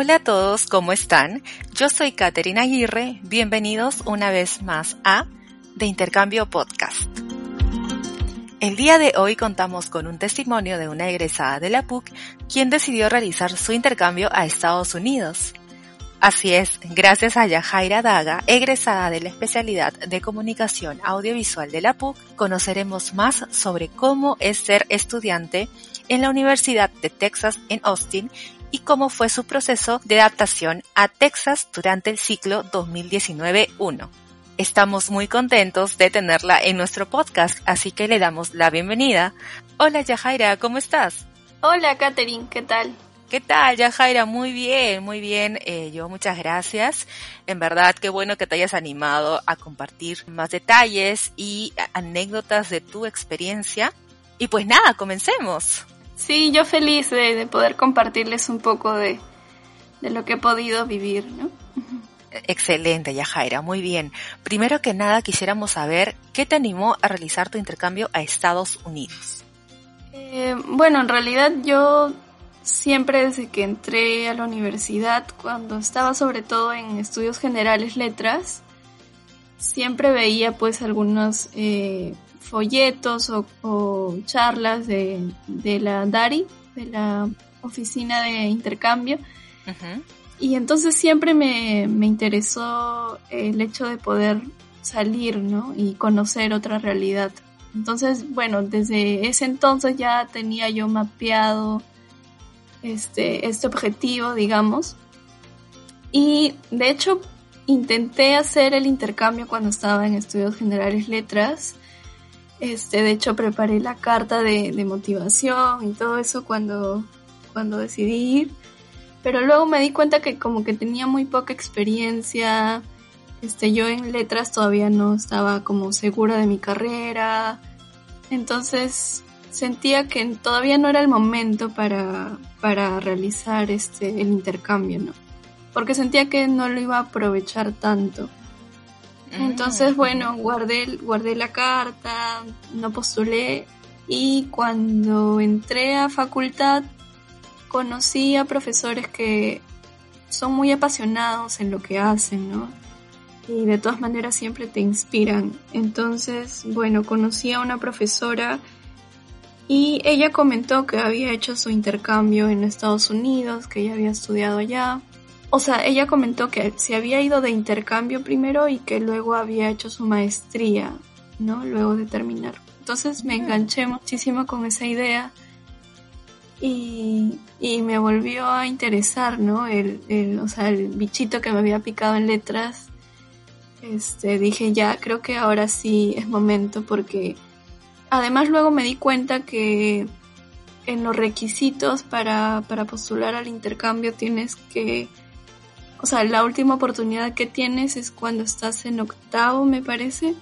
Hola a todos, ¿cómo están? Yo soy Caterina Aguirre, bienvenidos una vez más a De Intercambio Podcast. El día de hoy contamos con un testimonio de una egresada de la PUC quien decidió realizar su intercambio a Estados Unidos. Así es, gracias a Yajaira Daga, egresada de la especialidad de comunicación audiovisual de la PUC, conoceremos más sobre cómo es ser estudiante en la Universidad de Texas en Austin y cómo fue su proceso de adaptación a Texas durante el ciclo 2019-1. Estamos muy contentos de tenerla en nuestro podcast, así que le damos la bienvenida. Hola Yajaira, ¿cómo estás? Hola Katherine, ¿qué tal? ¿Qué tal, Yajaira? Muy bien, muy bien. Eh, yo muchas gracias. En verdad, qué bueno que te hayas animado a compartir más detalles y anécdotas de tu experiencia. Y pues nada, comencemos. Sí, yo feliz de, poder compartirles un poco de, lo que he podido vivir, ¿no? Excelente, Yajaira, muy bien. Primero que nada quisiéramos saber qué te animó a realizar tu intercambio a Estados Unidos. Eh, bueno, en realidad yo siempre desde que entré a la universidad, cuando estaba sobre todo en estudios generales letras, siempre veía pues algunos eh, folletos o, charlas de, la DARI, de la Oficina de Intercambio. Y entonces siempre me, interesó el hecho de poder salir, ¿no? Y conocer otra realidad. Entonces, bueno, desde ese entonces ya tenía yo mapeado este, este objetivo, digamos. Y de hecho, intenté hacer el intercambio cuando estaba en estudios generales letras este, de hecho, preparé la carta de, motivación y todo eso cuando, cuando decidí ir. Pero luego me di cuenta que como que tenía muy poca experiencia. Este, yo en letras todavía no estaba como segura de mi carrera. Entonces sentía que todavía no era el momento para, para realizar este, el intercambio, ¿no? Porque sentía que no lo iba a aprovechar tanto. Entonces, bueno, guardé, guardé la carta, no postulé y cuando entré a facultad conocí a profesores que son muy apasionados en lo que hacen, ¿no? Y de todas maneras siempre te inspiran. Entonces, bueno, conocí a una profesora y ella comentó que había hecho su intercambio en Estados Unidos, que ella había estudiado allá o sea, ella comentó que se había ido de intercambio primero y que luego había hecho su maestría, ¿no? Luego de terminar. Entonces me enganché muchísimo con esa idea y, me volvió a interesar, ¿no? El, el, o sea, el bichito que me había picado en letras. Este, dije ya, creo que ahora sí es momento porque además luego me di cuenta que en los requisitos para, para postular al intercambio tienes que o sea, la última oportunidad que tienes es cuando estás en octavo, me parece.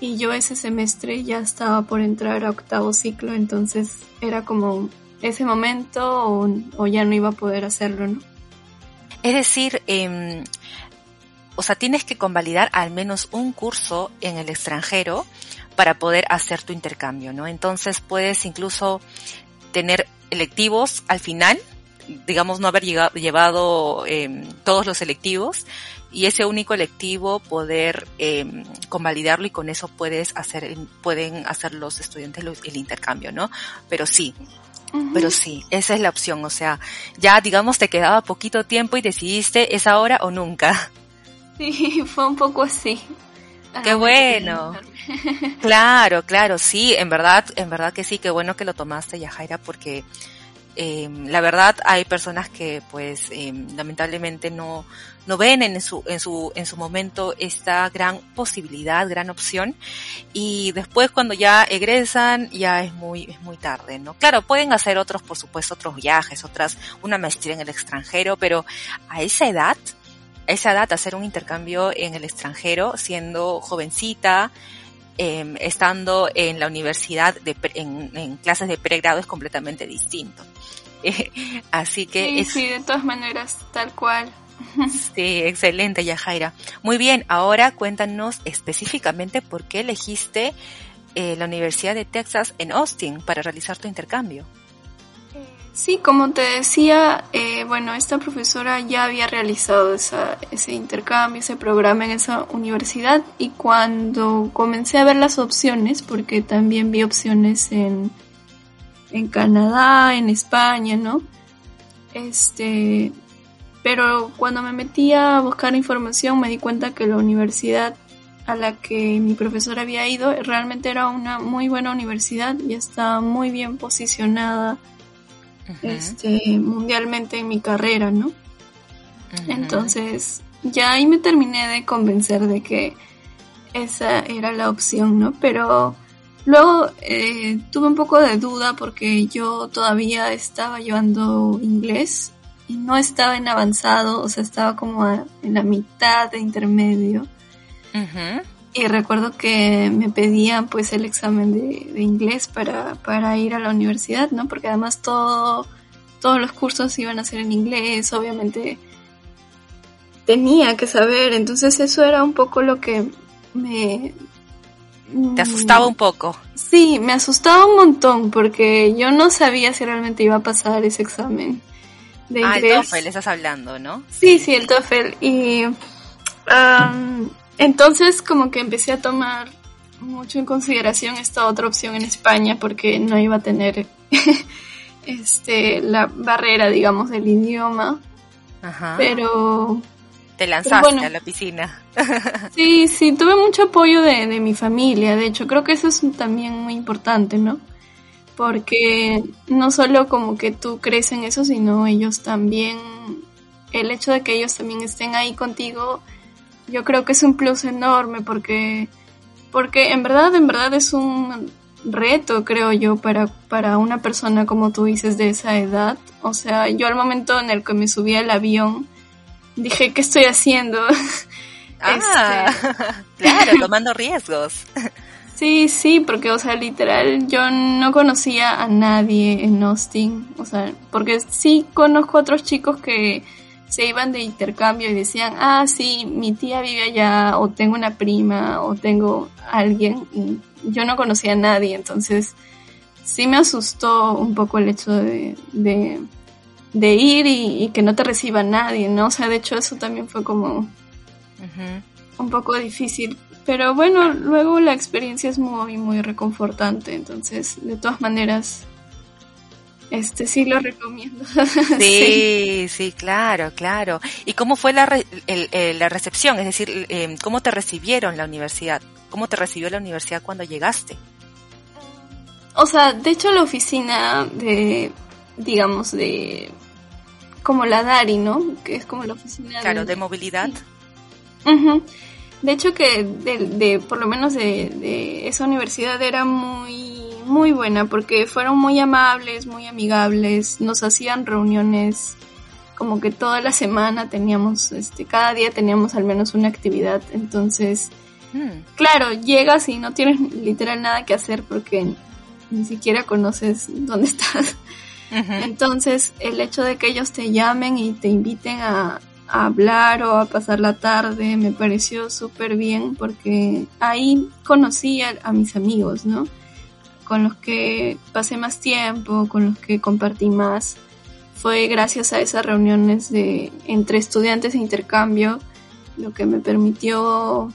Y yo ese semestre ya estaba por entrar a octavo ciclo, entonces era como ese momento o, ya no iba a poder hacerlo, ¿no? Es decir, em, o sea, tienes que convalidar al menos un curso en el extranjero para poder hacer tu intercambio, ¿no? Entonces puedes incluso tener electivos al final digamos, no haber llegado, llevado eh, todos los selectivos y ese único electivo poder eh, convalidarlo y con eso puedes hacer, pueden hacer los estudiantes el intercambio, ¿no? Pero sí, pero sí, esa es la opción, o sea, ya digamos te quedaba poquito tiempo y decidiste es ahora o nunca. Sí, fue un poco así. Qué bueno. Claro, claro, sí, en verdad, en verdad que sí, qué bueno que lo tomaste, Yajaira, porque eh, la verdad hay personas que pues eh, lamentablemente no, no ven en su, en su, en su momento esta gran posibilidad, gran opción y después cuando ya egresan ya es muy, es muy tarde, ¿no? Claro, pueden hacer otros, por supuesto, otros viajes, otras, una maestría en el extranjero, pero a esa edad, a esa edad hacer un intercambio en el extranjero siendo jovencita, eh, estando en la universidad de, en, en, clases de pregrado es completamente distinto. así que... Sí, sí, de todas maneras, tal cual. Sí, excelente, Yajaira. Muy bien, ahora cuéntanos específicamente por qué elegiste eh, la Universidad de Texas en Austin para realizar tu intercambio. Sí, como te decía, eh, bueno, esta profesora ya había realizado ese intercambio, ese programa en esa universidad y cuando comencé a ver las opciones, porque también vi opciones en, en Canadá, en España, ¿no? Este, pero cuando me metí a buscar información me di cuenta que la universidad a la que mi profesor había ido realmente era una muy buena universidad y estaba muy bien posicionada este, mundialmente en mi carrera, ¿no? Entonces, ya ahí me terminé de convencer de que esa era la opción, ¿no? Pero luego eh, tuve un poco de duda porque yo todavía estaba llevando inglés y no estaba en avanzado, o sea, estaba como en la mitad de intermedio. Y recuerdo que me pedían pues el examen de, inglés para, para, ir a la universidad, ¿no? Porque además todo, todos los cursos iban a ser en inglés, obviamente tenía que saber, entonces eso era un poco lo que me... ¿Te asustaba un poco? Sí, me asustaba un montón porque yo no sabía si realmente iba a pasar ese examen de inglés. Ah, el TOEFL estás hablando, ¿no? Sí, sí, el TOEFL. Y entonces como que empecé a tomar mucho en consideración esta otra opción en España porque no iba a tener este la barrera, digamos, del idioma. Ajá. Pero te lanzaste a la piscina. sí, sí, tuve mucho apoyo de, de, mi familia, de hecho, creo que eso es también muy importante, ¿no? Porque no solo como que tú crees en eso, sino ellos también, el hecho de que ellos también estén ahí contigo yo creo que es un plus enorme porque, porque en verdad, en verdad es un reto, creo yo, para, para una persona como tú dices de esa edad. O sea, yo al momento en el que me subí al avión, dije, ¿qué estoy haciendo? Ah, este, claro, tomando riesgos. Sí, sí, porque, o sea, literal, yo no conocía a nadie en Austin, o sea, porque sí conozco a otros chicos que se iban de intercambio y decían, ah, sí, mi tía vive allá, o tengo una prima, o tengo alguien, y yo no conocía a nadie, entonces sí me asustó un poco el hecho de, de, ir y, que no te reciba nadie, ¿no? O sea, de hecho eso también fue como un poco difícil. Pero bueno, luego la experiencia es muy, muy reconfortante, entonces de todas maneras este sí lo recomiendo. Sí, sí, claro, claro. ¿Y cómo fue la, la recepción? Es decir, em, ¿cómo te recibieron la universidad? ¿Cómo te recibió la universidad cuando llegaste? O sea, de hecho la oficina de, digamos, de, como la DARI, ¿no? Que es como la oficina Claro, de, movilidad. De hecho que de, por lo menos de, de esa universidad era muy muy buena porque fueron muy amables, muy amigables, nos hacían reuniones como que toda la semana teníamos, este, cada día teníamos al menos una actividad, entonces, hmm. claro, llegas y no tienes literal nada que hacer porque ni siquiera conoces dónde estás. Entonces, el hecho de que ellos te llamen y te inviten a, hablar o a pasar la tarde me pareció súper bien porque ahí conocí a, mis amigos, ¿no? Con los que pasé más tiempo, con los que compartí más, fue gracias a esas reuniones de entre estudiantes de intercambio lo que me permitió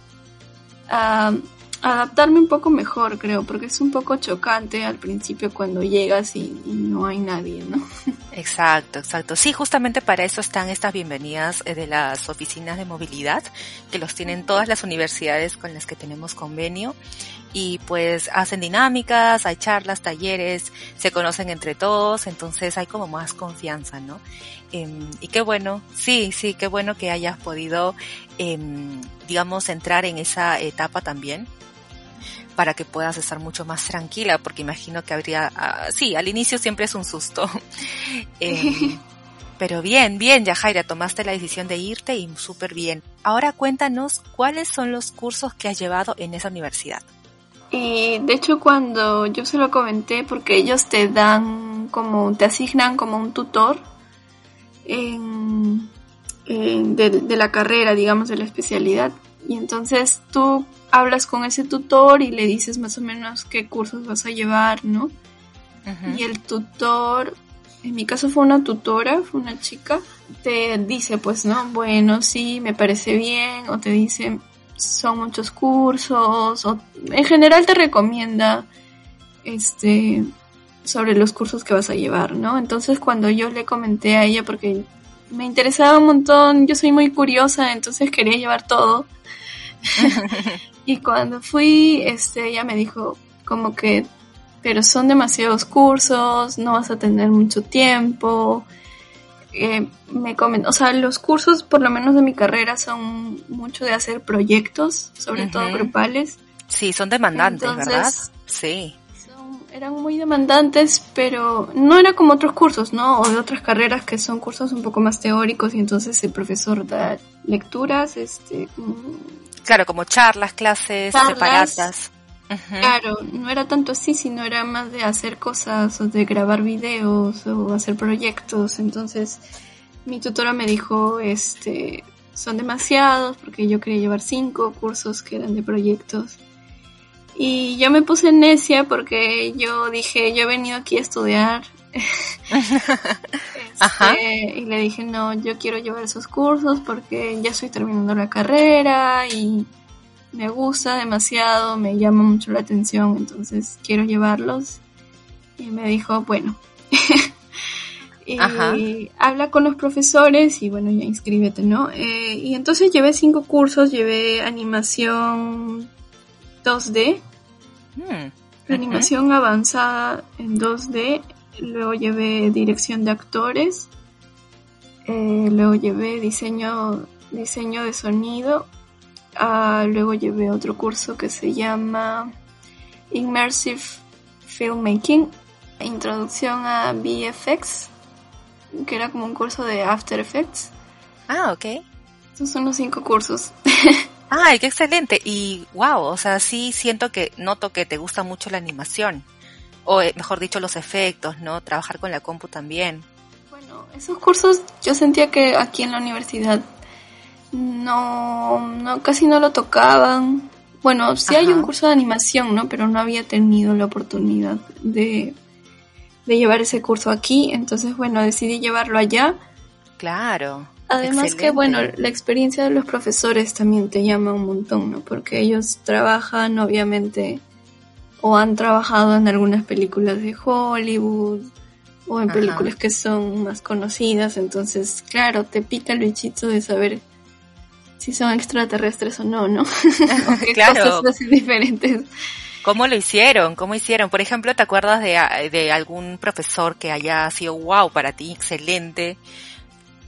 ah, adaptarme un poco mejor, creo, porque es un poco chocante al principio cuando llegas y, no hay nadie, ¿no? Exacto, exacto. Sí, justamente para eso están estas bienvenidas eh, de las oficinas de movilidad, que los tienen todas las universidades con las que tenemos convenio. Y pues hacen dinámicas, hay charlas, talleres, se conocen entre todos, entonces hay como más confianza, ¿no? Em, y qué bueno, sí, sí, qué bueno que hayas podido, em, digamos, entrar en esa etapa también para que puedas estar mucho más tranquila, porque imagino que habría, uh, sí, al inicio siempre es un susto. eh, pero bien, bien, Yajaira, tomaste la decisión de irte y súper bien. Ahora cuéntanos cuáles son los cursos que has llevado en esa universidad. Y de hecho cuando yo se lo comenté, porque ellos te dan como, te asignan como un tutor en, de, de la carrera, digamos, de la especialidad. Y entonces tú hablas con ese tutor y le dices más o menos qué cursos vas a llevar, ¿no? Y el tutor en mi caso fue una tutora, fue una chica, te dice pues, ¿no? Bueno, sí, me parece bien, o te dice, son muchos cursos, o en general te recomienda, este, sobre los cursos que vas a llevar, ¿no? Entonces cuando yo le comenté a ella, porque me interesaba un montón, yo soy muy curiosa, entonces quería llevar todo. y cuando fui, este, ella me dijo como que, pero son demasiados cursos, no vas a tener mucho tiempo. Eh, me comentó, o sea, los cursos, por lo menos de mi carrera, son mucho de hacer proyectos, sobre todo grupales. Sí, son demandantes, ¿verdad? Sí eran muy demandantes, pero no era como otros cursos, ¿no? O de otras carreras que son cursos un poco más teóricos y entonces el profesor da lecturas, este... Claro, como charlas, clases separadas. Claro, no era tanto así, sino era más de hacer cosas, o de grabar videos, o hacer proyectos. Entonces, mi tutora me dijo, este, son demasiados, porque yo quería llevar cinco cursos que eran de proyectos. Y yo me puse necia porque yo dije, yo he venido aquí a estudiar. Este, y le dije, no, yo quiero llevar esos cursos porque ya estoy terminando la carrera y me gusta demasiado, me llama mucho la atención, entonces quiero llevarlos. Y me dijo, bueno. y habla con los profesores y bueno, ya inscríbete, ¿no? Eh, y entonces llevé cinco cursos, llevé animación 2D, Hmm. Animación avanzada en 2D, luego llevé dirección de actores, eh, luego llevé diseño, diseño de sonido, ah, luego llevé otro curso que se llama Immersive Filmmaking, introducción a VFX, que era como un curso de After Effects. Ah, ok. Esos son los cinco cursos. Ay, qué excelente. Y wow, o sea, sí siento que noto que te gusta mucho la animación. O eh, mejor dicho, los efectos, ¿no? Trabajar con la compu también. Bueno, esos cursos yo sentía que aquí en la universidad no, no casi no lo tocaban. Bueno, sí hay un curso de animación, ¿no? Pero no había tenido la oportunidad de, de llevar ese curso aquí. Entonces, bueno, decidí llevarlo allá. Claro. Además que, bueno, la experiencia de los profesores también te llama un montón, ¿no? Porque ellos trabajan, obviamente, o han trabajado en algunas películas de Hollywood, o en películas que son más conocidas, entonces, claro, te pica el bichito de saber si son extraterrestres o no, ¿no? o qué claro. cosas diferentes. ¿Cómo lo hicieron? ¿Cómo hicieron? Por ejemplo, ¿te acuerdas de, de algún profesor que haya sido wow para ti, excelente?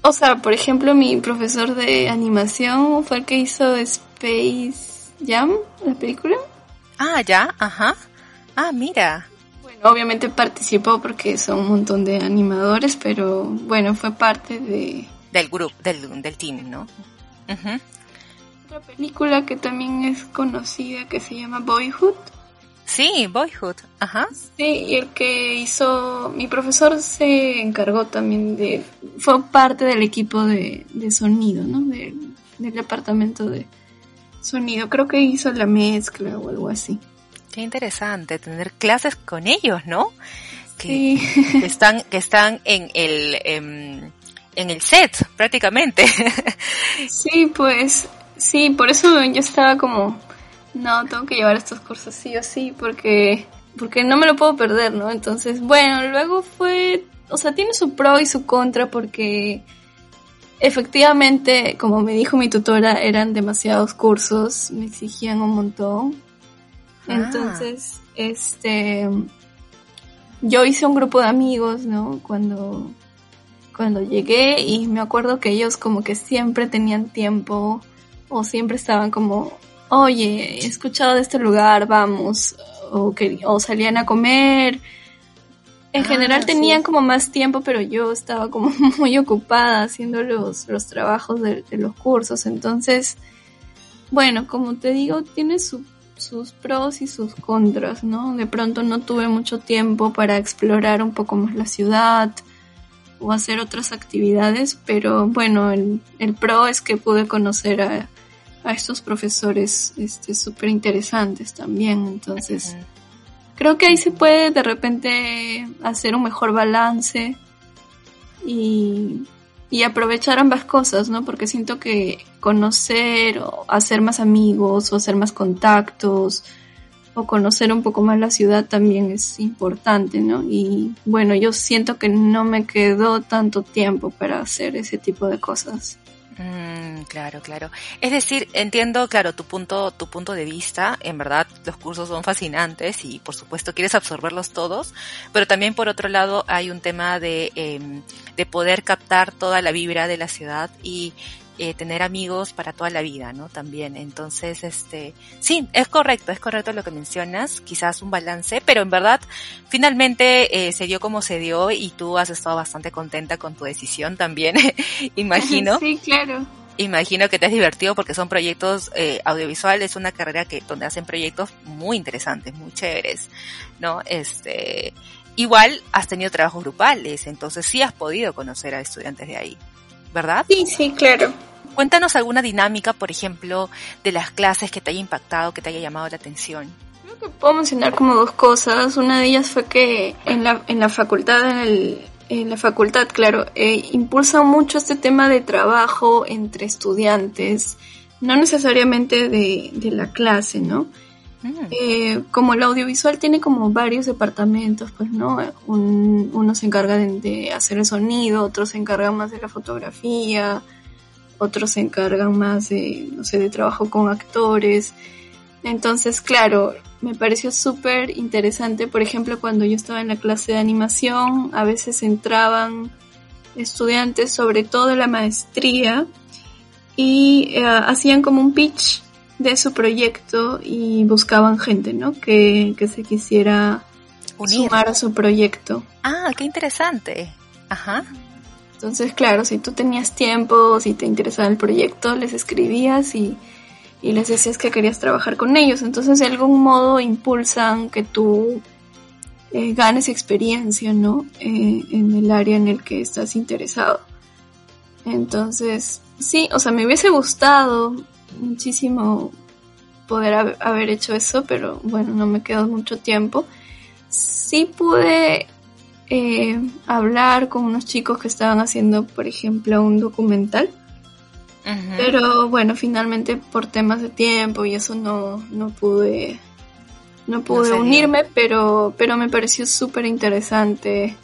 O sea, por ejemplo, mi profesor de animación fue el que hizo Space Jam, la película. Ah, ya, ajá. Ah, mira. Bueno, obviamente participó porque son un montón de animadores, pero bueno, fue parte de... Del grupo, del, del team, ¿no? Otra película que también es conocida que se llama Boyhood. Sí, Boyhood, ajá. Sí, y el que hizo, mi profesor se encargó también de, fue parte del equipo de, sonido, ¿no? del departamento de sonido. Creo que hizo la mezcla o algo así. Qué interesante tener clases con ellos, ¿no? Que, sí. están, que están en el, em, en el set prácticamente. Sí, pues, sí, por eso yo estaba como no, tengo que llevar estos cursos sí o sí porque, porque no me lo puedo perder, ¿no? Entonces, bueno, luego fue, o sea, tiene su pro y su contra porque efectivamente, como me dijo mi tutora, eran demasiados cursos, me exigían un montón. Ah. Entonces, este, yo hice un grupo de amigos, ¿no? Cuando, cuando llegué y me acuerdo que ellos como que siempre tenían tiempo o siempre estaban como oye, he escuchado de este lugar, vamos, o, que, o salían a comer. En ah, general tenían como más tiempo, pero yo estaba como muy ocupada haciendo los, los trabajos de, los cursos. Entonces, bueno, como te digo, tiene sus pros y sus contras, ¿no? De pronto no tuve mucho tiempo para explorar un poco más la ciudad o hacer otras actividades, pero bueno, el, el pro es que pude conocer a, a estos profesores este súper interesantes también. Entonces, creo que ahí se puede de repente hacer un mejor balance y, aprovechar ambas cosas, ¿no? Porque siento que conocer o hacer más amigos o hacer más contactos o conocer un poco más la ciudad también es importante, ¿no? Y bueno, yo siento que no me quedó tanto tiempo para hacer ese tipo de cosas. Mm, claro, claro. Es decir, entiendo, claro, tu punto, tu punto de vista. En verdad, los cursos son fascinantes y, por supuesto, quieres absorberlos todos. Pero también, por otro lado, hay un tema de, eh, de poder captar toda la vibra de la ciudad y eh, tener amigos para toda la vida, ¿no? También. Entonces, este, sí, es correcto, es correcto lo que mencionas, quizás un balance, pero en verdad, finalmente eh, se dio como se dio y tú has estado bastante contenta con tu decisión también, imagino. Sí, claro. Imagino que te has divertido porque son proyectos eh, audiovisuales, una carrera que donde hacen proyectos muy interesantes, muy chéveres, ¿no? Este, igual has tenido trabajos grupales, entonces sí has podido conocer a estudiantes de ahí, ¿verdad? Sí, sí, claro. Cuéntanos alguna dinámica, por ejemplo, de las clases que te haya impactado, que te haya llamado la atención. Creo que puedo mencionar como dos cosas. Una de ellas fue que en la, en la facultad, en, el, en la facultad, claro, eh, impulsa mucho este tema de trabajo entre estudiantes, no necesariamente de, de la clase, ¿no? Mm. Eh, como el audiovisual tiene como varios departamentos, pues, ¿no? Un, uno se encarga de, de, hacer el sonido, otro se encarga más de la fotografía, otros se encargan más de, no sé, de trabajo con actores. Entonces, claro, me pareció súper interesante, por ejemplo, cuando yo estaba en la clase de animación, a veces entraban estudiantes, sobre todo de la maestría, y eh, hacían como un pitch de su proyecto y buscaban gente, ¿no? Que, que se quisiera Unir. sumar a su proyecto. Ah, qué interesante. Ajá. Entonces, claro, si tú tenías tiempo, si te interesaba el proyecto, les escribías y, y les decías que querías trabajar con ellos. Entonces, de algún modo impulsan que tú eh, ganes experiencia, ¿no? Eh, en el área en el que estás interesado. Entonces, sí, o sea, me hubiese gustado muchísimo poder haber hecho eso, pero bueno, no me quedó mucho tiempo. Sí pude eh, hablar con unos chicos que estaban haciendo, por ejemplo, un documental. Uh -huh. Pero bueno, finalmente por temas de tiempo y eso no, no pude no pude no unirme, pero, pero me pareció súper interesante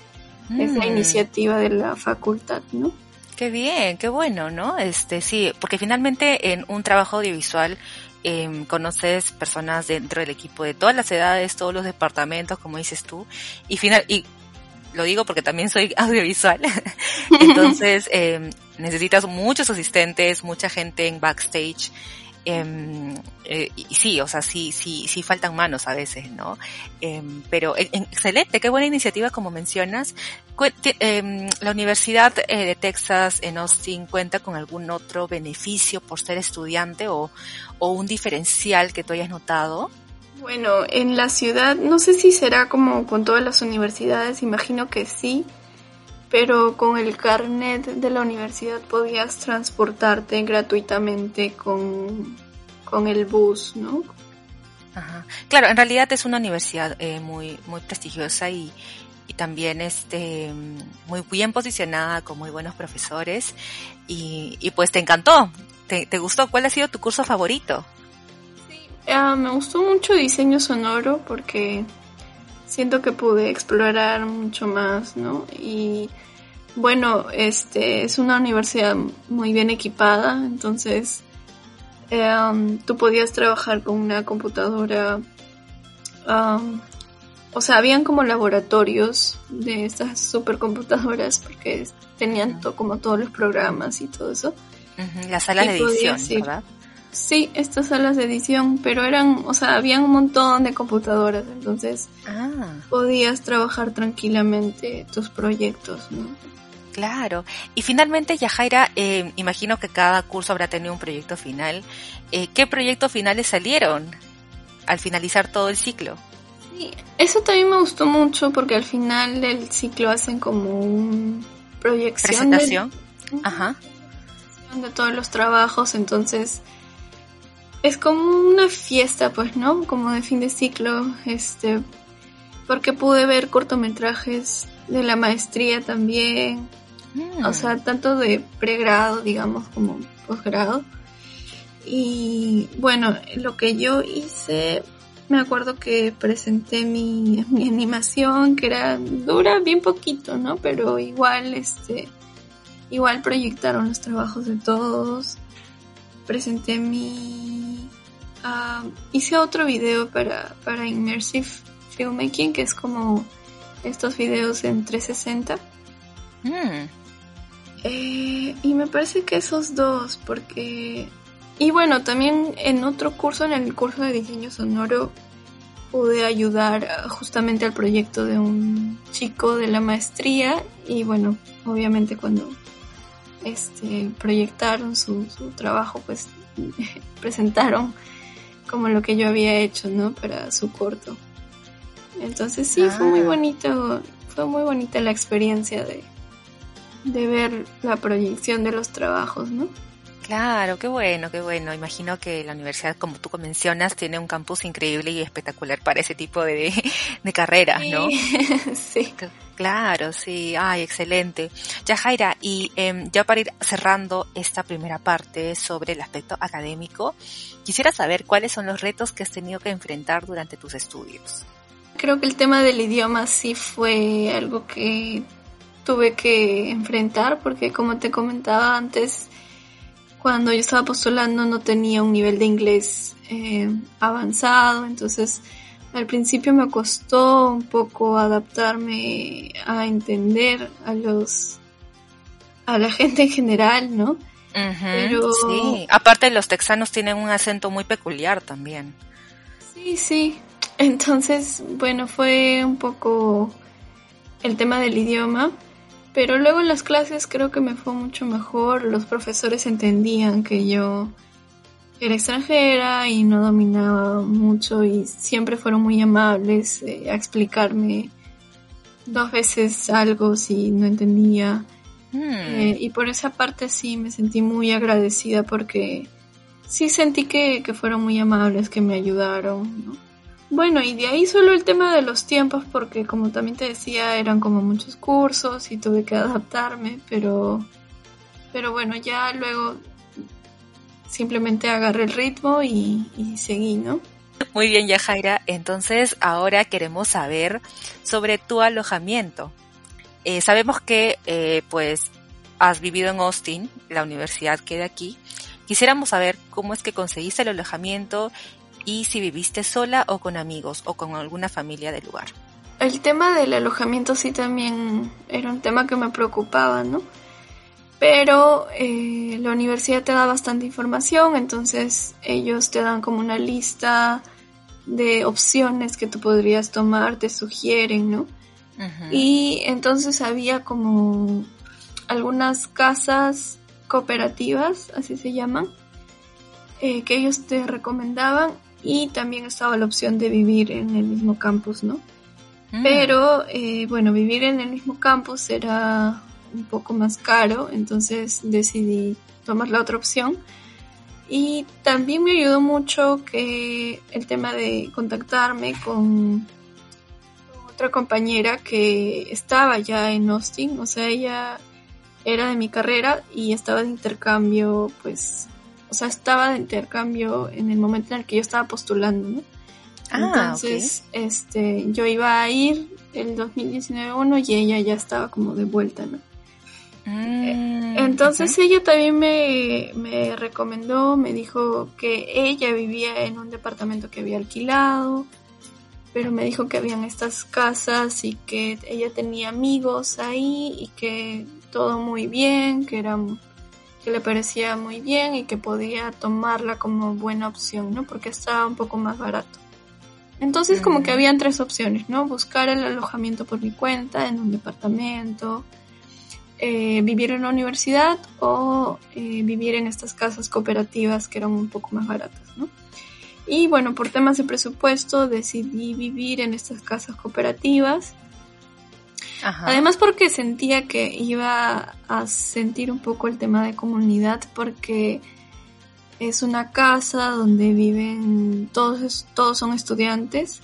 mm. esa iniciativa de la facultad, ¿no? Qué bien, qué bueno, ¿no? Este, sí, porque finalmente en un trabajo audiovisual eh, conoces personas dentro del equipo de todas las edades, todos los departamentos, como dices tú, y final, y lo digo porque también soy audiovisual, entonces eh, necesitas muchos asistentes, mucha gente en backstage, eh, eh, sí, o sea, sí, sí, sí faltan manos a veces, ¿no? Eh, pero eh, excelente, qué buena iniciativa como mencionas. Em, la Universidad eh, de Texas en Austin cuenta con algún otro beneficio por ser estudiante o, o un diferencial que tú hayas notado. Bueno, en la ciudad, no sé si será como con todas las universidades, imagino que sí, pero con el carnet de la universidad podías transportarte gratuitamente con, con el bus, ¿no? Ajá. Claro, en realidad es una universidad eh, muy, muy prestigiosa y, y también este, muy bien posicionada con muy buenos profesores y, y pues te encantó, ¿Te, ¿Te, gustó? ¿Cuál ha sido tu curso favorito? Sí, uh, me gustó mucho diseño sonoro porque siento que pude explorar mucho más, ¿no? Y bueno, este es una universidad muy bien equipada, entonces um, tú podías trabajar con una computadora. Um, o sea, habían como laboratorios de estas supercomputadoras porque tenían to como todos los programas y todo eso. Uh -huh. Las salas de edición, ¿verdad? Sí, estas salas de edición, pero eran, o sea, habían un montón de computadoras, entonces ah. podías trabajar tranquilamente tus proyectos, ¿no? Claro. Y finalmente, Yajaira, eh, imagino que cada curso habrá tenido un proyecto final. Eh, ¿Qué proyectos finales salieron al finalizar todo el ciclo? Sí, eso también me gustó mucho porque al final del ciclo hacen como un proyección. Presentación. Ajá. De todos los trabajos, entonces es como una fiesta, pues, ¿no? Como de fin de ciclo, este, porque pude ver cortometrajes de la maestría también, O sea, tanto de pregrado, digamos, como posgrado. Y bueno, lo que yo hice, me acuerdo que presenté mi, mi animación, que era dura bien poquito, ¿no? Pero igual, este, igual proyectaron los trabajos de todos. Presenté mi, ah, hice otro video para, para Immersive Filmmaking, que es como estos videos en 360. Mm. Eh, y me parece que esos dos, porque y bueno, también en otro curso, en el curso de diseño sonoro, pude ayudar justamente al proyecto de un chico de la maestría y bueno, obviamente cuando este proyectaron su, su trabajo, pues presentaron como lo que yo había hecho, ¿no? Para su corto. Entonces sí, fue muy ah. bonito, fue muy bonita la experiencia de, de ver la proyección de los trabajos, ¿no? Claro, qué bueno, qué bueno. Imagino que la universidad, como tú mencionas, tiene un campus increíble y espectacular para ese tipo de, de carreras, ¿no? Sí. Claro, sí. Ay, excelente. Ya, Jaira, y em, ya para ir cerrando esta primera parte sobre el aspecto académico, quisiera saber cuáles son los retos que has tenido que enfrentar durante tus estudios. Creo que el tema del idioma sí fue algo que tuve que enfrentar porque como te comentaba antes, cuando yo estaba postulando no tenía un nivel de inglés eh, avanzado, entonces al principio me costó un poco adaptarme a entender a los a la gente en general, ¿no? Pero sí, aparte los texanos tienen un acento muy peculiar también. Sí, sí. Entonces, bueno, fue un poco el tema del idioma, pero luego en las clases creo que me fue mucho mejor. Los profesores entendían que yo era extranjera y no dominaba mucho y siempre fueron muy amables eh, a explicarme dos veces algo si no entendía. Hmm. Eh, y por esa parte sí me sentí muy agradecida porque sí sentí que, que fueron muy amables, que me ayudaron. ¿no? Bueno, y de ahí solo el tema de los tiempos, porque como también te decía, eran como muchos cursos y tuve que adaptarme, pero, pero bueno, ya luego simplemente agarré el ritmo y, seguí, ¿no? Muy bien, Yajaira. Entonces, ahora queremos saber sobre tu alojamiento. Eh, sabemos que, eh, pues, has vivido en Austin, la universidad queda aquí. Quisiéramos saber cómo es que conseguiste el alojamiento y si viviste sola o con amigos o con alguna familia del lugar. El tema del alojamiento sí también era un tema que me preocupaba, ¿no? Pero eh, la universidad te da bastante información, entonces ellos te dan como una lista de opciones que tú podrías tomar, te sugieren, ¿no? Y entonces había como algunas casas cooperativas, así se llaman, eh, que ellos te recomendaban y también estaba la opción de vivir en el mismo campus, ¿no? Mm. Pero eh, bueno, vivir en el mismo campus era un poco más caro, entonces decidí tomar la otra opción. Y también me ayudó mucho que el tema de contactarme con otra compañera que estaba ya en Austin, o sea, ella era de mi carrera y estaba de intercambio pues sea, estaba de intercambio en el momento en el que yo estaba postulando, ¿no? Ah, Entonces, este, yo iba a ir el 2019 uno y ella ya estaba como de vuelta, ¿no? Mm, Entonces ella también me, me recomendó, me dijo que ella vivía en un departamento que había alquilado, pero me dijo que habían estas casas y que ella tenía amigos ahí y que todo muy bien, que eran que le parecía muy bien y que podía tomarla como buena opción, ¿no? Porque estaba un poco más barato. Entonces como que habían tres opciones, ¿no? Buscar el alojamiento por mi cuenta en un departamento, eh, vivir en una universidad o eh, vivir en estas casas cooperativas que eran un poco más baratas, ¿no? Y bueno, por temas de presupuesto decidí vivir en estas casas cooperativas Además porque sentía que iba a sentir un poco el tema de comunidad porque es una casa donde viven todos, todos son estudiantes.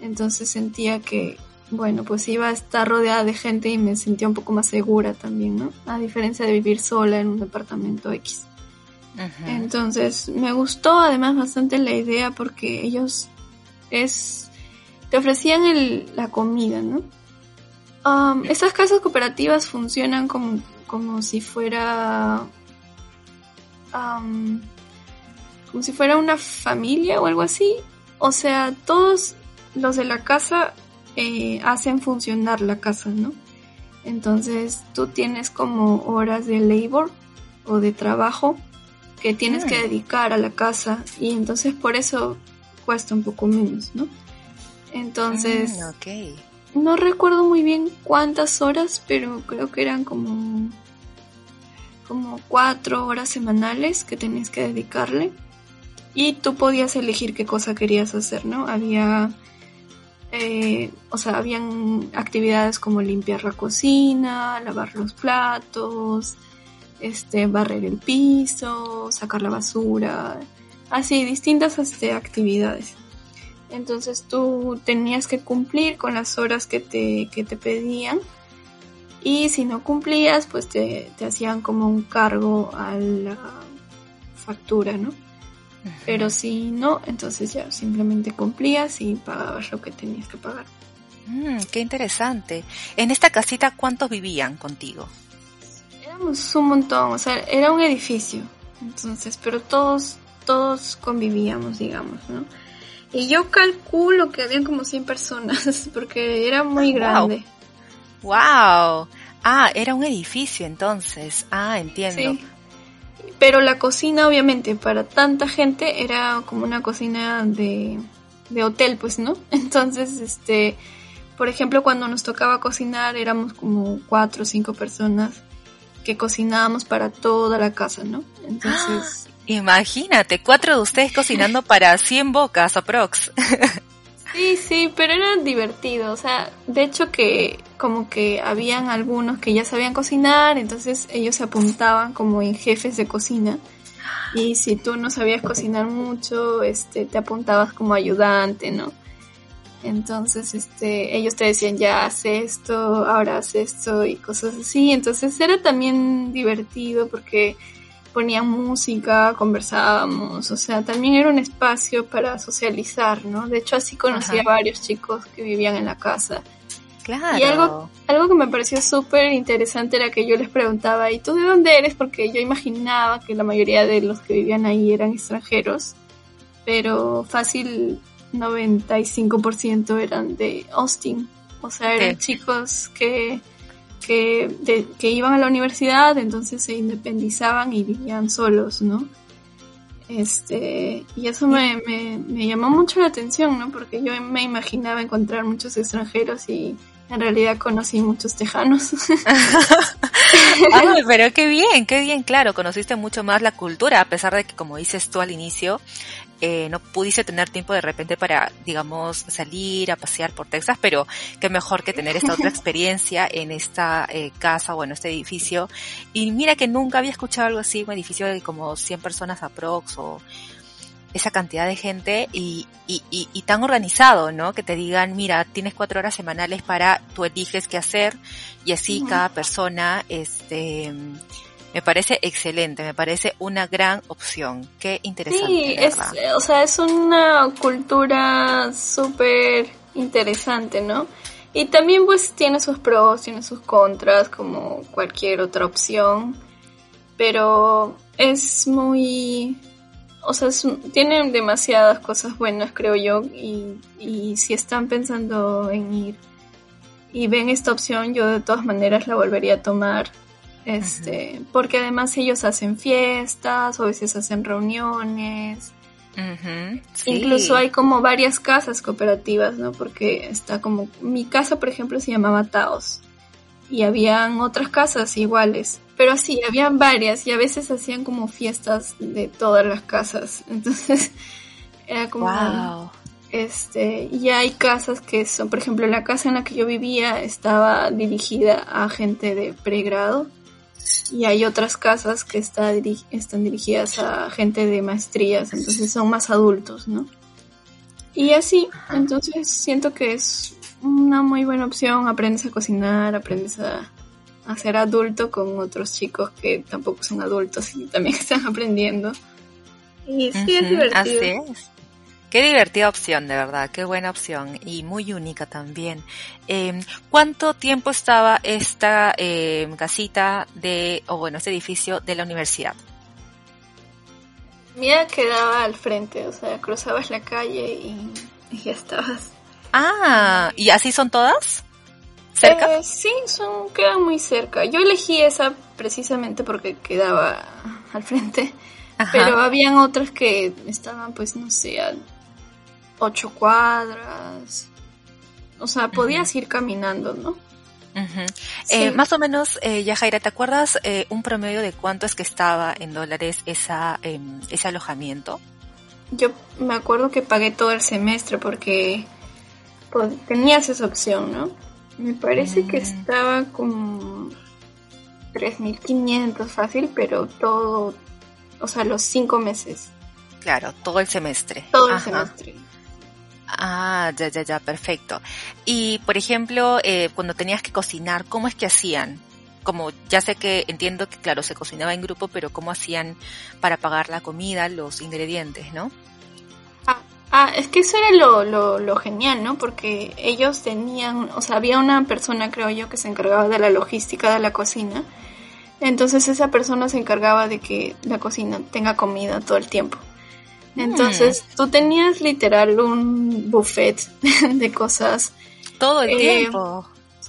Entonces sentía que bueno, pues iba a estar rodeada de gente y me sentía un poco más segura también, ¿no? A diferencia de vivir sola en un departamento X. Entonces, me gustó además bastante la idea porque ellos es te ofrecían el, la comida, ¿no? Um, estas casas cooperativas funcionan como, como si fuera um, como si fuera una familia o algo así. O sea, todos los de la casa eh, hacen funcionar la casa, ¿no? Entonces tú tienes como horas de labor o de trabajo que tienes que mm. dedicar a la casa y entonces por eso cuesta un poco menos, ¿no? Entonces, mm, no recuerdo muy bien cuántas horas, pero creo que eran como como cuatro horas semanales que tenías que dedicarle y tú podías elegir qué cosa querías hacer, ¿no? Había eh, o sea, habían actividades como limpiar la cocina, lavar los platos, este, barrer el piso, sacar la basura, así, distintas este, actividades. Entonces tú tenías que cumplir con las horas que te, que te pedían y si no cumplías, pues te, te hacían como un cargo a la factura, ¿no? Pero si no, entonces ya simplemente cumplías y pagabas lo que tenías que pagar. Mm, qué interesante. En esta casita, ¿cuántos vivían contigo? Éramos un montón, o sea, era un edificio. Entonces, pero todos, todos convivíamos, digamos, ¿no? Y yo calculo que habían como 100 personas, porque era muy grande. Wow. Ah, era un edificio entonces. Ah, entiendo. Pero la cocina, obviamente, para tanta gente era como una cocina de, de hotel, pues, ¿no? Entonces, este, por ejemplo, cuando nos tocaba cocinar, éramos como cuatro o cinco personas que cocinábamos para toda la casa, ¿no? Entonces... imagínate, cuatro de ustedes cocinando para 100 bocas aprox. Sí, sí, pero era divertido, o sea, de hecho que como que habían algunos que ya sabían cocinar, entonces ellos se apuntaban como en jefes de cocina. Y si tú no sabías cocinar mucho, este, te apuntabas como ayudante, ¿no? Entonces, este, ellos te decían, ya haz esto, ahora haz esto y cosas así. Entonces era también divertido porque ponían música, conversábamos, o sea, también era un espacio para socializar, ¿no? De hecho, así conocí a varios chicos que vivían en la casa. Claro. Y algo, algo que me pareció súper interesante era que yo les preguntaba, ¿y tú de dónde eres? Porque yo imaginaba que la mayoría de los que vivían ahí eran extranjeros, pero fácil 95% eran de Austin. O sea, eran chicos que que, que iban a la universidad, entonces se independizaban y vivían solos, ¿no? Este, y eso me, me, me, llamó mucho la atención, ¿no? Porque yo me imaginaba encontrar muchos extranjeros y en realidad conocí muchos tejanos. Ay, pero qué bien, qué bien, claro, conociste mucho más la cultura, a pesar de que, como dices tú al inicio, eh, no pudiste tener tiempo de repente para, digamos, salir a pasear por Texas, pero qué mejor que tener esta otra experiencia en esta eh, casa o en este edificio. Y mira que nunca había escuchado algo así, un edificio de como 100 personas aprox o esa cantidad de gente y, y, y, tan organizado, ¿no? Que te digan, mira, tienes cuatro horas semanales para, tú eliges qué hacer y así cada persona, este, me parece excelente, me parece una gran opción. Qué interesante. Sí, es, o sea, es una cultura súper interesante, ¿no? Y también pues tiene sus pros, tiene sus contras, como cualquier otra opción. Pero es muy o sea, tienen demasiadas cosas buenas, creo yo, y, y si están pensando en ir y ven esta opción, yo de todas maneras la volvería a tomar. Este, porque además ellos hacen fiestas, o a veces hacen reuniones. Incluso hay como varias casas cooperativas, ¿no? Porque está como, mi casa, por ejemplo, se llamaba Taos. Y habían otras casas iguales. Pero sí, habían varias y a veces hacían como fiestas de todas las casas. Entonces, era como... Este, y hay casas que son, por ejemplo, la casa en la que yo vivía estaba dirigida a gente de pregrado y hay otras casas que está están dirigidas a gente de maestrías, entonces son más adultos, ¿no? Y así, entonces siento que es una muy buena opción, aprendes a cocinar, aprendes a, a ser adulto con otros chicos que tampoco son adultos y también están aprendiendo. Y sí, es divertido. Así es. Qué divertida opción, de verdad, qué buena opción y muy única también. Eh, ¿Cuánto tiempo estaba esta eh, casita de, o bueno, este edificio de la universidad? Mira, quedaba al frente, o sea, cruzabas la calle y, y ya estabas. Ah, ¿y así son todas? ¿Cerca? Eh, sí, son, quedan muy cerca. Yo elegí esa precisamente porque quedaba al frente. Ajá. Pero habían otras que estaban, pues, no sé, a ocho cuadras. O sea, podías ir caminando, ¿no? Sí. Eh, más o menos, eh, Yajaira, ¿te acuerdas eh, un promedio de cuánto es que estaba en dólares esa, em, ese alojamiento? Yo me acuerdo que pagué todo el semestre porque pues, tenías esa opción, ¿no? Me parece que Mm. estaba como 3.500 fácil, pero todo, o sea, los cinco meses, Claro, todo el semestre. todo el semestre. Ah, ya, ya, ya, perfecto. Y, por ejemplo, eh, cuando tenías que cocinar, ¿cómo es que hacían? Como ya sé que entiendo que, claro, se cocinaba en grupo, pero ¿cómo hacían para pagar la comida, los ingredientes, no? Ah, ah, es que eso era lo, lo, lo genial, ¿no? Porque ellos tenían, o sea, había una persona, creo yo, que se encargaba de la logística de la cocina. Entonces esa persona se encargaba de que la cocina tenga comida todo el tiempo. Entonces tú tenías literal un buffet de cosas Todo el Eh, tiempo.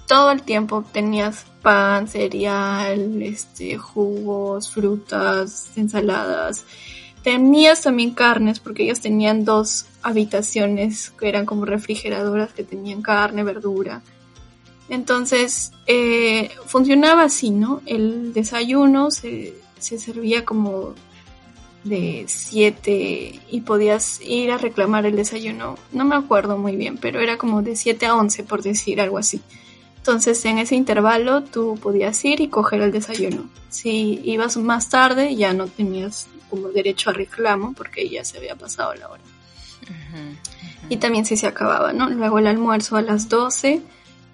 todo el tiempo. Tenías pan, cereal, este, jugos, frutas, ensaladas. Tenías también carnes porque ellos tenían dos habitaciones que eran como refrigeradoras que tenían carne, verdura. Entonces eh, funcionaba así, ¿no? El desayuno se, se servía como de 7 y podías ir a reclamar el desayuno. No me acuerdo muy bien, pero era como de 7 a 11 por decir algo así. Entonces en ese intervalo tú podías ir y coger el desayuno. Si ibas más tarde ya no tenías como derecho a reclamo porque ya se había pasado la hora. Y también si se acababa, ¿no? Luego el almuerzo a las 12,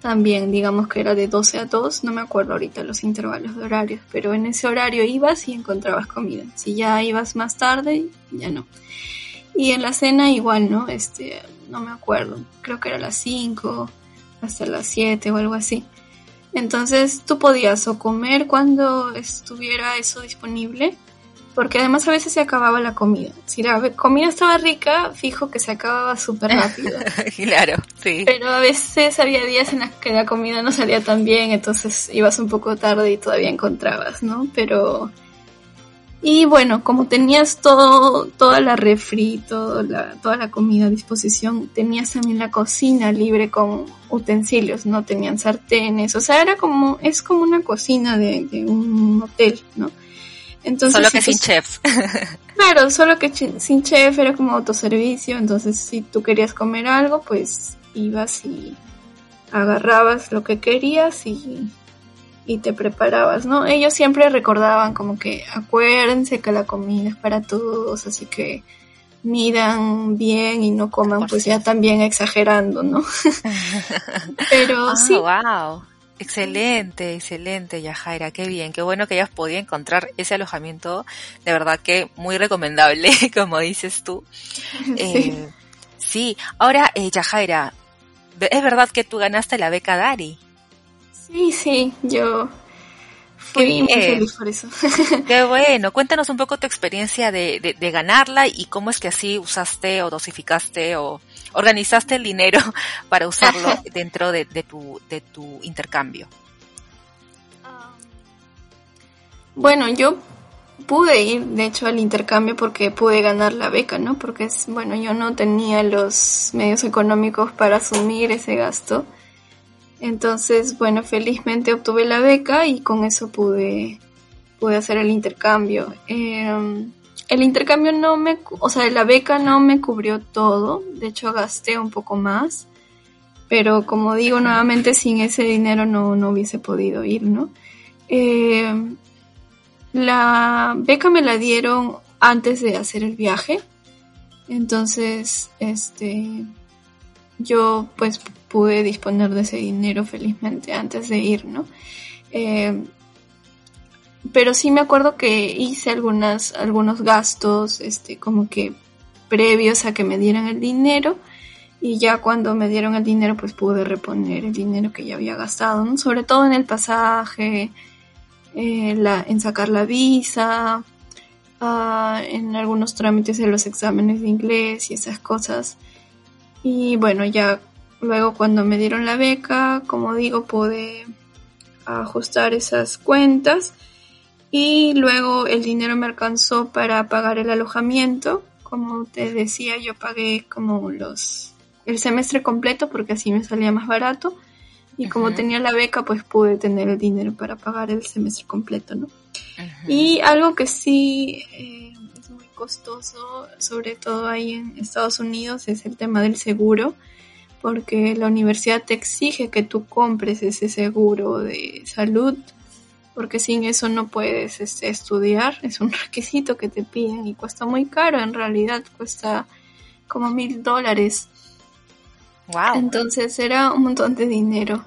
también digamos que era de 12 a 2, no me acuerdo ahorita los intervalos de horarios, pero en ese horario ibas y encontrabas comida. Si ya ibas más tarde, ya no. Y en la cena igual, ¿no? Este, no me acuerdo, creo que era las 5 hasta las 7 o algo así. Entonces tú podías o comer cuando estuviera eso disponible, porque además a veces se acababa la comida. Si la comida estaba rica, fijo que se acababa súper rápido. claro, sí. Pero a veces había días en los que la comida no salía tan bien, entonces ibas un poco tarde y todavía encontrabas, ¿no? Pero... Y bueno, como tenías todo, toda la refri, todo la, toda la comida a disposición, tenías también la cocina libre con utensilios, no tenían sartenes, o sea, era como, es como una cocina de, de un hotel, ¿no? Entonces, Solo que tú- sin chef. Claro, solo que sin chef era como autoservicio, entonces si tú querías comer algo, pues ibas y agarrabas lo que querías y, y te preparabas, ¿no? Ellos siempre recordaban como que acuérdense que la comida es para todos, así que midan bien y no coman pues ya también exagerando, ¿no? Pero Ah, sí, wow. Excelente, excelente, Yajaira, qué bien, qué bueno que hayas podido encontrar ese alojamiento, de verdad que muy recomendable, como dices tú. Eh, sí, ahora, eh, Yajaira, ¿es verdad que tú ganaste la beca Dari? sí, sí, yo fui muy feliz por eso. Qué bueno, cuéntanos un poco tu experiencia de, de, de ganarla y cómo es que así usaste o dosificaste o organizaste el dinero para usarlo dentro de, de tu, de tu intercambio. Bueno, yo pude ir, de hecho, al intercambio porque pude ganar la beca, ¿no? Porque, es, bueno, yo no tenía los medios económicos para asumir ese gasto. Entonces, bueno, felizmente obtuve la beca y con eso pude, pude hacer el intercambio. Eh, el intercambio no me, o sea, la beca no me cubrió todo, de hecho gasté un poco más, pero como digo nuevamente, sin ese dinero no, no hubiese podido ir, ¿no? Eh, la beca me la dieron antes de hacer el viaje. Entonces, este, yo pues pude disponer de ese dinero felizmente antes de ir, ¿no? Eh, pero sí me acuerdo que hice algunas, algunos gastos, este, como que previos a que me dieran el dinero y ya cuando me dieron el dinero pues pude reponer el dinero que ya había gastado, sobre todo en el pasaje, eh, la, en sacar la visa, ah, en algunos trámites de los exámenes de inglés y esas cosas. Y bueno, ya luego cuando me dieron la beca, como digo, pude ajustar esas cuentas y luego el dinero me alcanzó para pagar el alojamiento. Como te decía, yo pagué como los el semestre completo porque así me salía más barato y como tenía la beca pues pude tener el dinero para pagar el semestre completo, ¿no? Y algo que sí eh, es muy costoso, sobre todo ahí en Estados Unidos, es el tema del seguro, porque la universidad te exige que tú compres ese seguro de salud, porque sin eso no puedes este, estudiar, es un requisito que te piden y cuesta muy caro, en realidad cuesta como mil dólares Wow. Entonces era un montón de dinero.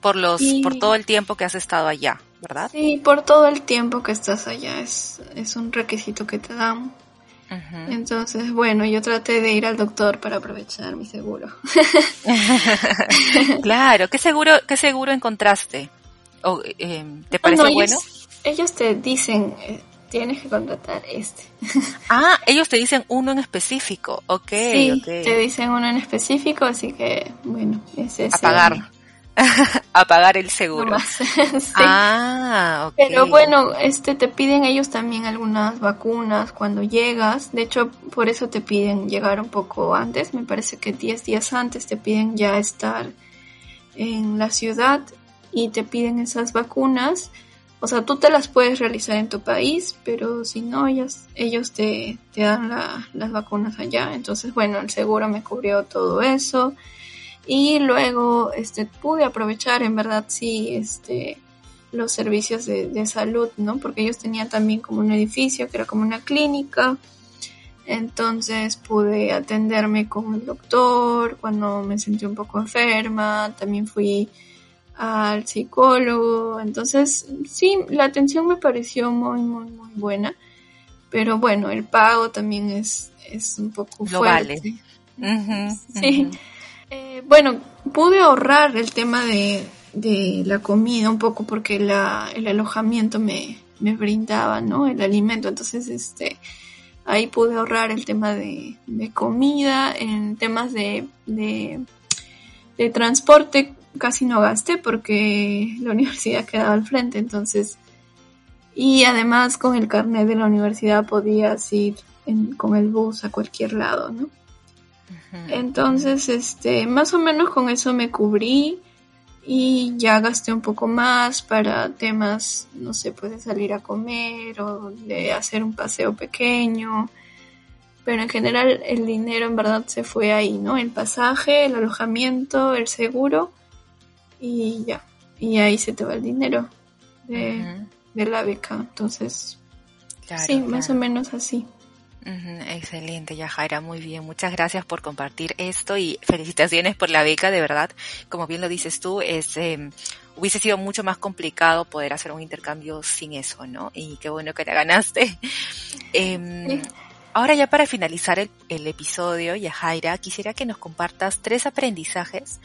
Por los, por todo el tiempo que has estado allá, ¿verdad? Sí, por todo el tiempo que estás allá es, es un requisito que te dan. Entonces, bueno, yo traté de ir al doctor para aprovechar mi seguro. claro, ¿qué seguro, qué seguro encontraste? ¿O, eh, ¿Te parece bueno? Ellos, te dicen, eh, tienes que contratar este. Ah, ellos te dicen uno en específico, ok. Sí, te dicen uno en específico, así que, bueno, es ese. A pagar. a pagar el seguro. Ah, ok. Pero bueno, este te piden ellos también algunas vacunas cuando llegas. De hecho, por eso te piden llegar un poco antes. Me parece que 10 días antes te piden ya estar en la ciudad y te piden esas vacunas o sea, tú te las puedes realizar en tu país, pero si no, ellos, te, dan las vacunas allá. Entonces, bueno, el seguro me cubrió todo eso. Y luego, este, pude aprovechar, en verdad, sí, este, los servicios de, de salud, ¿no? Porque ellos tenían también como un edificio que era como una clínica. Entonces pude atenderme con el doctor cuando me sentí un poco enferma. También fui al psicólogo. Entonces, sí, la atención me pareció muy, muy, muy buena. Pero bueno, el pago también es, es un poco Lo fuerte. sí. Eh, bueno, pude ahorrar el tema de, de, la comida un poco porque la, el alojamiento me, me brindaba, ¿no? El alimento. Entonces, este, ahí pude ahorrar el tema de, de comida, en temas de, de, de transporte casi no gasté porque la universidad quedaba al frente, entonces... Y además con el carnet de la universidad podías ir con el bus a cualquier lado, ¿no? Entonces, este, más o menos con eso me cubrí y ya gasté un poco más para temas, no sé, pues de salir a comer o de hacer un paseo pequeño. Pero en general el dinero en verdad se fue ahí, ¿no? El pasaje, el alojamiento, el seguro y ya. Y ahí se te va el dinero de, la beca. Entonces, sí, más o menos así. Excelente, Yajaira, muy bien. Muchas gracias por compartir esto y felicitaciones por la beca, de verdad. Como bien lo dices tú, es em, hubiese sido mucho más complicado poder hacer un intercambio sin eso, ¿no? Y qué bueno que la ganaste. Em, ahora ya para finalizar el, el episodio, Yajaira, quisiera que nos compartas tres aprendizajes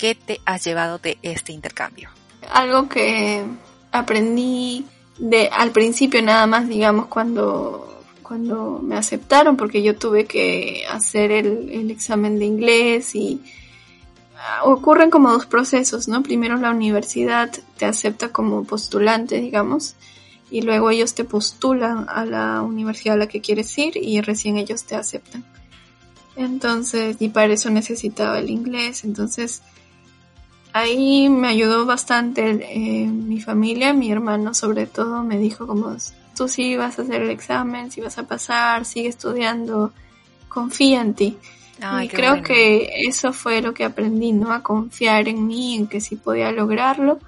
¿Qué te has llevado de este intercambio? Algo que aprendí de al principio nada más, digamos, cuando, cuando me aceptaron, porque yo tuve que hacer el, examen de inglés y ah, ocurren como dos procesos, ¿no? Primero la universidad te acepta como postulante, digamos, y luego ellos te postulan a la universidad a la que quieres ir y recién ellos te aceptan. Entonces, y para eso necesitaba el inglés, entonces ahí me ayudó bastante eh, mi familia, mi hermano sobre todo me dijo como tú sí vas a hacer el examen, si vas a pasar, sigue estudiando, confía en ti. y creo que eso fue lo que aprendí, ¿no? A confiar en mí, en que sí podía lograrlo.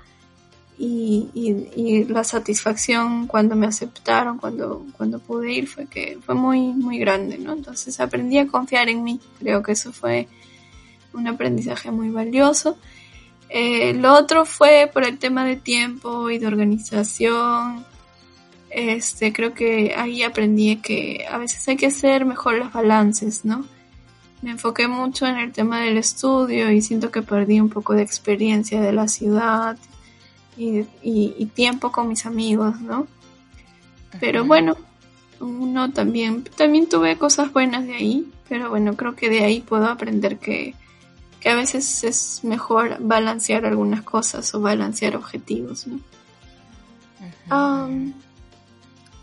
Y, y, la satisfacción cuando me aceptaron, cuando, cuando pude ir, fue que fue muy, muy grande, ¿no? Entonces aprendí a confiar en mí. Creo que eso fue un aprendizaje muy valioso. Eh, lo otro fue por el tema de tiempo y de organización. Este, creo que ahí aprendí que a veces hay que hacer mejor los balances, ¿no? Me enfoqué mucho en el tema del estudio y siento que perdí un poco de experiencia de la ciudad y, y tiempo con mis amigos, ¿no? Pero bueno, uno también, también tuve cosas buenas de ahí, pero bueno, creo que de ahí puedo aprender que, que a veces es mejor balancear algunas cosas o balancear objetivos, ¿no?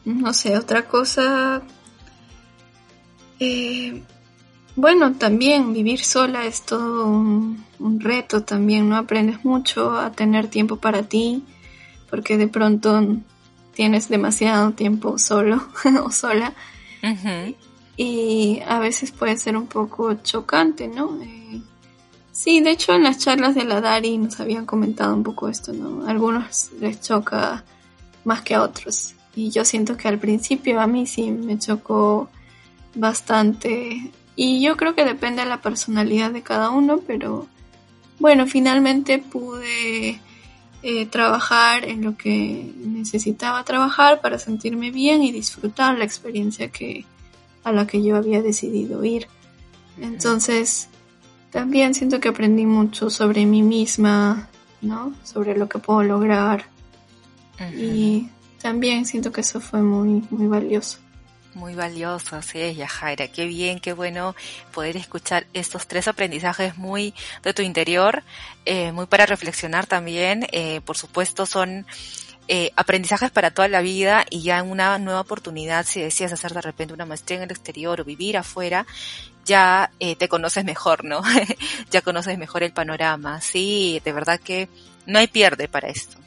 no sé, otra cosa. Eh, bueno, también vivir sola es todo un, un, reto también, ¿no? Aprendes mucho a tener tiempo para ti, porque de pronto tienes demasiado tiempo solo o sola. Y a veces puede ser un poco chocante, ¿no? Eh, sí, de hecho en las charlas de la Dari nos habían comentado un poco esto, ¿no? A algunos les choca más que a otros. Y yo siento que al principio a mí sí me chocó bastante. Y yo creo que depende de la personalidad de cada uno, pero bueno, finalmente pude eh, trabajar en lo que necesitaba trabajar para sentirme bien y disfrutar la experiencia que a la que yo había decidido ir. Entonces, también siento que aprendí mucho sobre mí misma, ¿no? Sobre lo que puedo lograr. Y también siento que eso fue muy, muy valioso. Muy valioso, así es, Yajaira. Qué bien, qué bueno poder escuchar estos tres aprendizajes muy de tu interior, eh, muy para reflexionar también. Eh, por supuesto, son eh, aprendizajes para toda la vida y ya en una nueva oportunidad, si decías hacer de repente una maestría en el exterior o vivir afuera, ya eh, te conoces mejor, ¿no? ya conoces mejor el panorama. Sí, de verdad que no hay pierde para esto.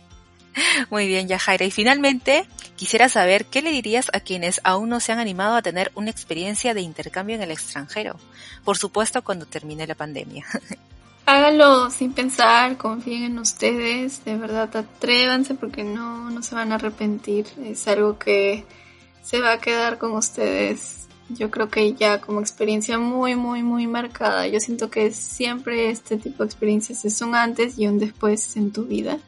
Muy bien, Yajaira. Y finalmente, quisiera saber qué le dirías a quienes aún no se han animado a tener una experiencia de intercambio en el extranjero. Por supuesto, cuando termine la pandemia. Háganlo sin pensar, confíen en ustedes, de verdad atrévanse porque no, no se van a arrepentir. Es algo que se va a quedar con ustedes. Yo creo que ya como experiencia muy, muy, muy marcada. Yo siento que siempre este tipo de experiencias es un antes y un después en tu vida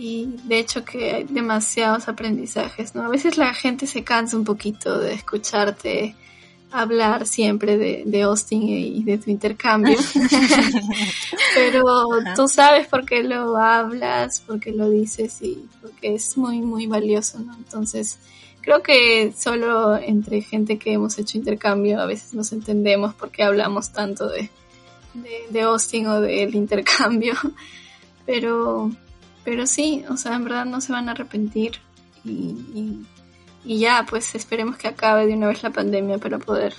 y de hecho que hay demasiados aprendizajes, ¿no? A veces la gente se cansa un poquito de escucharte hablar siempre de, de Austin y de tu intercambio, pero tú sabes por qué lo hablas, por qué lo dices y porque es muy, muy valioso, ¿no? Entonces, creo que solo entre gente que hemos hecho intercambio a veces nos entendemos porque hablamos tanto de, de, de Austin o del intercambio, pero pero sí, o sea, en verdad no se van a arrepentir y, y, ya, pues esperemos que acabe de una vez la pandemia para poder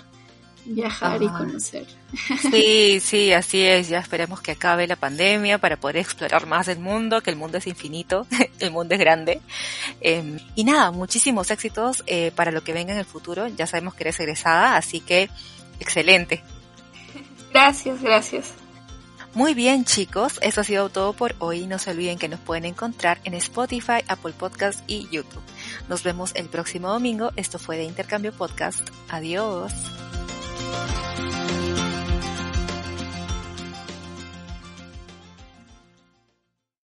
viajar y conocer. Sí, sí, así es. Ya esperemos que acabe la pandemia para poder explorar más el mundo, que el mundo es infinito, el mundo es grande. Em, y nada, muchísimos éxitos eh, para lo que venga en el futuro. Ya sabemos que eres egresada, así que excelente. Gracias, gracias. Muy bien chicos, eso ha sido todo por hoy. No se olviden que nos pueden encontrar en Spotify, Apple Podcast y YouTube. Nos vemos el próximo domingo. Esto fue de Intercambio Podcast. Adiós.